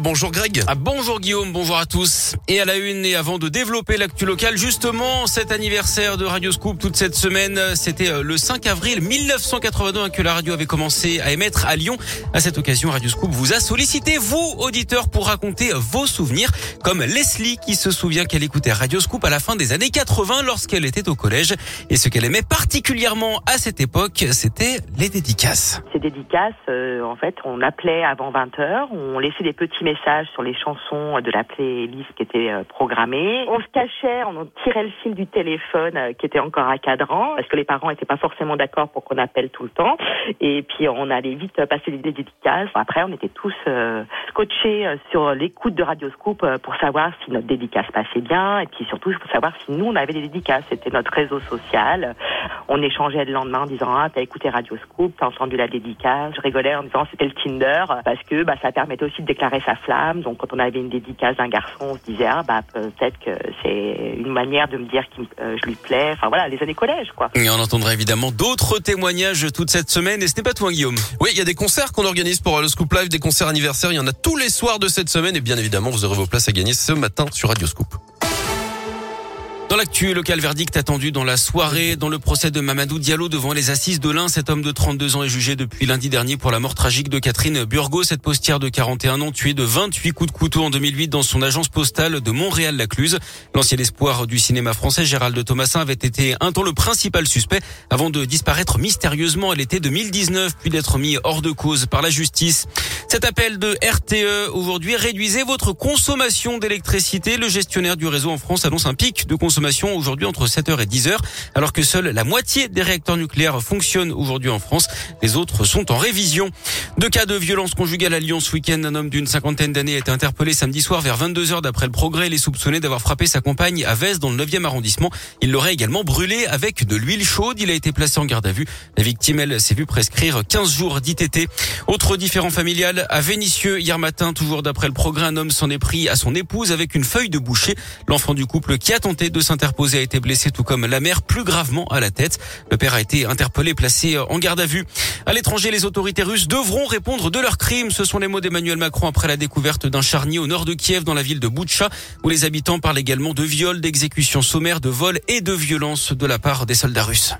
Bonjour Greg. Ah, bonjour Guillaume, bonjour à tous. Et à la une, et avant de développer l'actu local, justement, cet anniversaire de Radio Scoop toute cette semaine, c'était euh, le 5 avril 1982 que la radio avait commencé à émettre à Lyon. À cette occasion, Radio Scoop vous a sollicité, vous, auditeurs, pour raconter vos souvenirs, comme Leslie qui se souvient qu'elle écoutait Radio Scoop à la fin des années 80 lorsqu'elle était au collège. Et ce qu'elle aimait particulièrement à cette époque, c'était les dédicaces. Ces dédicaces, euh, en fait, on appelait avant 20 heures, on laissait des petits messages sur les chansons de la playlist qui était euh, programmée. On se cachait, on tirait le fil du téléphone euh, qui était encore à cadran parce que les parents n'étaient pas forcément d'accord pour qu'on appelle tout le temps. Et puis on allait vite passer des dédicaces. Après, on était tous euh, scotchés sur l'écoute de Radioscoop pour savoir si notre dédicace passait bien et puis surtout pour savoir si nous on avait des dédicaces. C'était notre réseau social. On échangeait le lendemain en disant ah t'as écouté Radioscoop, t'as entendu la dédicace. Je rigolais en disant c'était le Tinder parce que bah ça permettait aussi de déclarer sa flamme donc quand on avait une dédicace d'un garçon, on se disait ah bah peut-être que c'est une manière de me dire que euh, je lui plais. Enfin voilà, les années collège quoi. Et on entendra évidemment d'autres témoignages toute cette semaine. Et ce n'est pas tout, hein, Guillaume. Oui, il y a des concerts qu'on organise pour le Scoop Live, des concerts anniversaires. Il y en a tous les soirs de cette semaine. Et bien évidemment, vous aurez vos places à gagner ce matin sur Radio Scoop. Dans l'actu, local verdict attendu dans la soirée dans le procès de Mamadou Diallo devant les assises de l'Ain. Cet homme de 32 ans est jugé depuis lundi dernier pour la mort tragique de Catherine Burgot, cette postière de 41 ans tuée de 28 coups de couteau en 2008 dans son agence postale de Montréal-Lacluse. L'ancien espoir du cinéma français Gérald Thomasin avait été un temps le principal suspect avant de disparaître mystérieusement à l'été 2019 puis d'être mis hors de cause par la justice. Cet appel de RTE aujourd'hui réduisez votre consommation d'électricité. Le gestionnaire du réseau en France annonce un pic de consommation aujourd'hui entre 7h et 10h, alors que seule la moitié des réacteurs nucléaires fonctionnent aujourd'hui en France. Les autres sont en révision. Deux cas de violence conjugale à Lyon ce week-end. Un homme d'une cinquantaine d'années a été interpellé samedi soir vers 22h d'après le progrès. Il est soupçonné d'avoir frappé sa compagne à Vez dans le 9e arrondissement. Il l'aurait également brûlé avec de l'huile chaude. Il a été placé en garde à vue. La victime, elle, s'est vue prescrire 15 jours d'ITT. Autre différent familial à Vénissieux. Hier matin, toujours d'après le progrès, un homme s'en est pris à son épouse avec une feuille de boucher. L'enfant du couple qui a tenté de a été blessé tout comme la mère plus gravement à la tête. Le père a été interpellé, placé en garde à vue. À l'étranger, les autorités russes devront répondre de leurs crimes. Ce sont les mots d'Emmanuel Macron après la découverte d'un charnier au nord de Kiev dans la ville de Boutcha où les habitants parlent également de viols, d'exécutions sommaires, de vols et de violences de la part des soldats russes.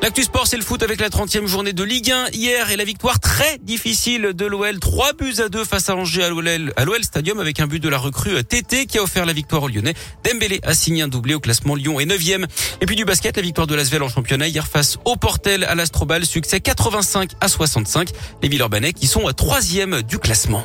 L'actu sport, c'est le foot avec la 30e journée de Ligue 1 hier et la victoire très difficile de l'OL. 3 buts à 2 face à Angers à l'OL, Stadium avec un but de la recrue TT qui a offert la victoire aux Lyonnais. Dembélé a signé un doublé au classement Lyon et 9e. Et puis du basket, la victoire de l'Asvel en championnat hier face au Portel à l'Astrobal. Succès 85 à 65. Les Villeurbanais qui sont à 3e du classement.